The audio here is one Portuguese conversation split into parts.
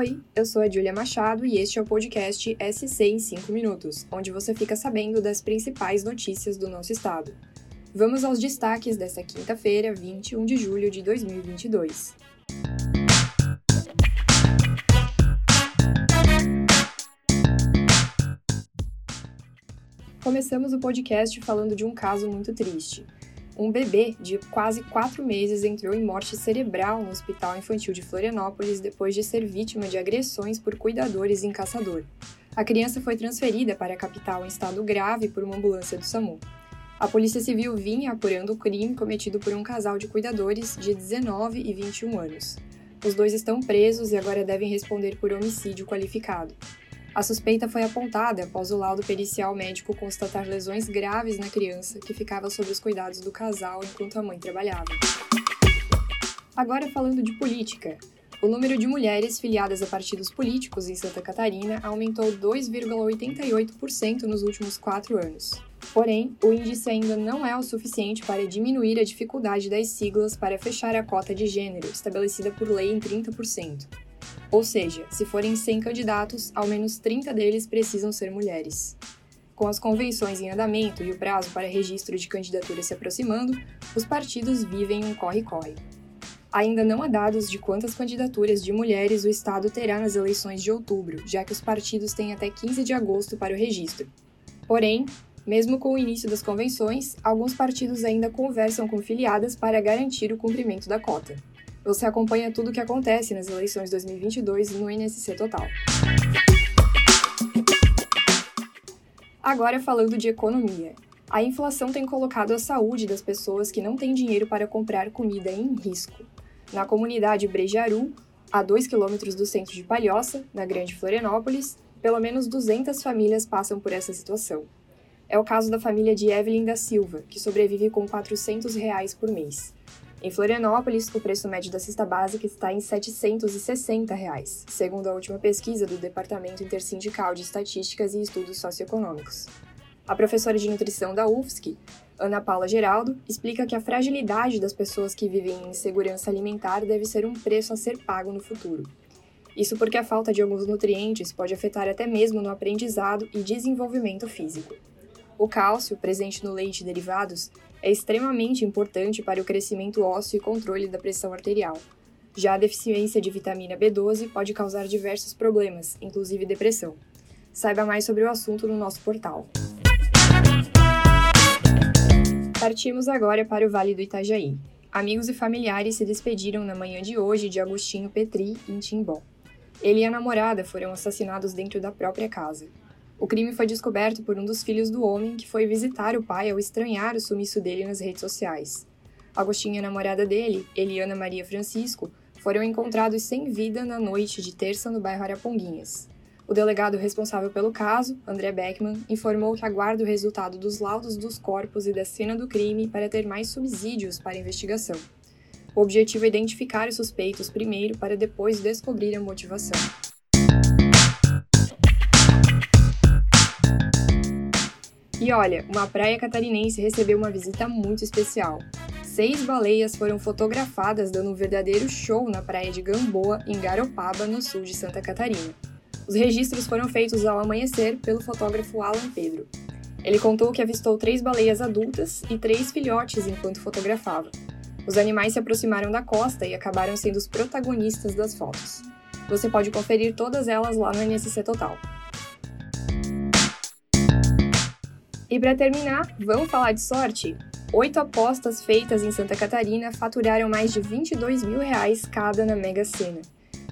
Oi, eu sou a Julia Machado e este é o podcast SC em 5 minutos, onde você fica sabendo das principais notícias do nosso estado. Vamos aos destaques desta quinta-feira, 21 de julho de 2022. Começamos o podcast falando de um caso muito triste. Um bebê de quase quatro meses entrou em morte cerebral no Hospital Infantil de Florianópolis depois de ser vítima de agressões por cuidadores em caçador. A criança foi transferida para a capital em estado grave por uma ambulância do SAMU. A Polícia Civil vinha apurando o crime cometido por um casal de cuidadores de 19 e 21 anos. Os dois estão presos e agora devem responder por homicídio qualificado. A suspeita foi apontada após o laudo pericial médico constatar lesões graves na criança que ficava sob os cuidados do casal enquanto a mãe trabalhava. Agora falando de política. O número de mulheres filiadas a partidos políticos em Santa Catarina aumentou 2,88% nos últimos quatro anos. Porém, o índice ainda não é o suficiente para diminuir a dificuldade das siglas para fechar a cota de gênero, estabelecida por lei em 30%. Ou seja, se forem 100 candidatos, ao menos 30 deles precisam ser mulheres. Com as convenções em andamento e o prazo para registro de candidatura se aproximando, os partidos vivem um corre-corre. Ainda não há dados de quantas candidaturas de mulheres o Estado terá nas eleições de outubro, já que os partidos têm até 15 de agosto para o registro. Porém, mesmo com o início das convenções, alguns partidos ainda conversam com filiadas para garantir o cumprimento da cota. Você acompanha tudo o que acontece nas eleições 2022 no NSC Total. Agora falando de economia. A inflação tem colocado a saúde das pessoas que não têm dinheiro para comprar comida em risco. Na comunidade Brejaru, a 2 quilômetros do centro de Palhoça, na Grande Florianópolis, pelo menos 200 famílias passam por essa situação. É o caso da família de Evelyn da Silva, que sobrevive com 400 reais por mês. Em Florianópolis, o preço médio da cesta básica está em 760 reais, segundo a última pesquisa do Departamento Intersindical de Estatísticas e Estudos Socioeconômicos. A professora de nutrição da UFSC, Ana Paula Geraldo, explica que a fragilidade das pessoas que vivem em insegurança alimentar deve ser um preço a ser pago no futuro. Isso porque a falta de alguns nutrientes pode afetar até mesmo no aprendizado e desenvolvimento físico. O cálcio, presente no leite e derivados, é extremamente importante para o crescimento ósseo e controle da pressão arterial. Já a deficiência de vitamina B12 pode causar diversos problemas, inclusive depressão. Saiba mais sobre o assunto no nosso portal. Partimos agora para o Vale do Itajaí. Amigos e familiares se despediram na manhã de hoje de Agostinho Petri, em Timbó. Ele e a namorada foram assassinados dentro da própria casa. O crime foi descoberto por um dos filhos do homem que foi visitar o pai ao estranhar o sumiço dele nas redes sociais. Agostinho e a namorada dele, Eliana Maria Francisco, foram encontrados sem vida na noite de terça no bairro Araponguinhas. O delegado responsável pelo caso, André Beckman, informou que aguarda o resultado dos laudos dos corpos e da cena do crime para ter mais subsídios para a investigação. O objetivo é identificar os suspeitos primeiro para depois descobrir a motivação. E olha, uma praia catarinense recebeu uma visita muito especial. Seis baleias foram fotografadas dando um verdadeiro show na praia de Gamboa, em Garopaba, no sul de Santa Catarina. Os registros foram feitos ao amanhecer pelo fotógrafo Alan Pedro. Ele contou que avistou três baleias adultas e três filhotes enquanto fotografava. Os animais se aproximaram da costa e acabaram sendo os protagonistas das fotos. Você pode conferir todas elas lá no NSC Total. E para terminar, vamos falar de sorte? Oito apostas feitas em Santa Catarina faturaram mais de 22 mil reais cada na Mega Sena.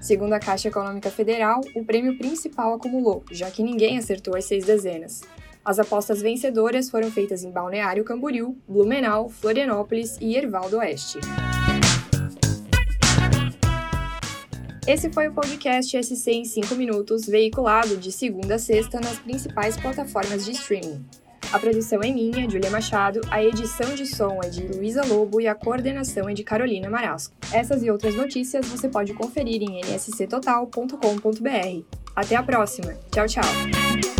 Segundo a Caixa Econômica Federal, o prêmio principal acumulou, já que ninguém acertou as seis dezenas. As apostas vencedoras foram feitas em Balneário Camboriú, Blumenau, Florianópolis e Erval do Oeste. Esse foi o podcast SC em 5 minutos, veiculado de segunda a sexta nas principais plataformas de streaming. A produção é minha, Julia Machado, a edição de som é de Luísa Lobo e a coordenação é de Carolina Marasco. Essas e outras notícias você pode conferir em nsctotal.com.br. Até a próxima. Tchau, tchau.